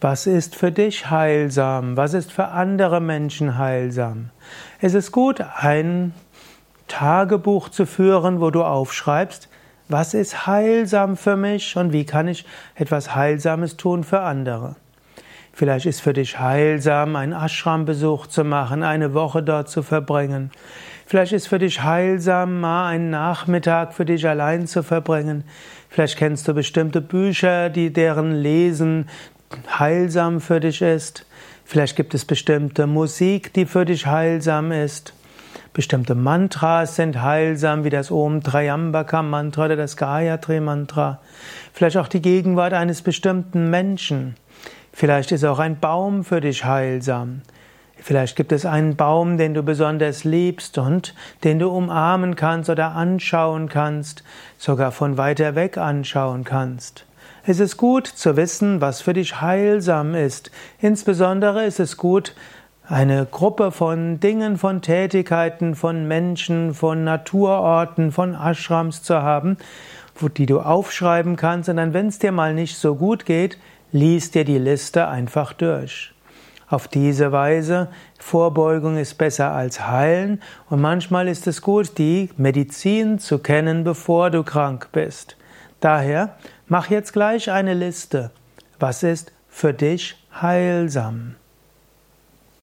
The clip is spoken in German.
Was ist für dich heilsam? Was ist für andere Menschen heilsam? Es ist gut, ein Tagebuch zu führen, wo du aufschreibst, was ist heilsam für mich und wie kann ich etwas Heilsames tun für andere. Vielleicht ist für dich heilsam, einen Ashram-Besuch zu machen, eine Woche dort zu verbringen. Vielleicht ist für dich heilsam, mal einen Nachmittag für dich allein zu verbringen. Vielleicht kennst du bestimmte Bücher, die deren Lesen heilsam für dich ist. Vielleicht gibt es bestimmte Musik, die für dich heilsam ist. Bestimmte Mantras sind heilsam, wie das Om Trayambaka Mantra oder das Gayatri Mantra. Vielleicht auch die Gegenwart eines bestimmten Menschen. Vielleicht ist auch ein Baum für dich heilsam. Vielleicht gibt es einen Baum, den du besonders liebst und den du umarmen kannst oder anschauen kannst, sogar von weiter weg anschauen kannst. Es ist gut zu wissen, was für dich heilsam ist. Insbesondere ist es gut, eine Gruppe von Dingen, von Tätigkeiten, von Menschen, von Naturorten, von Ashrams zu haben, die du aufschreiben kannst. Und dann, wenn es dir mal nicht so gut geht, lies dir die Liste einfach durch. Auf diese Weise, Vorbeugung ist besser als heilen und manchmal ist es gut, die Medizin zu kennen, bevor du krank bist. Daher mach jetzt gleich eine Liste. Was ist für dich heilsam?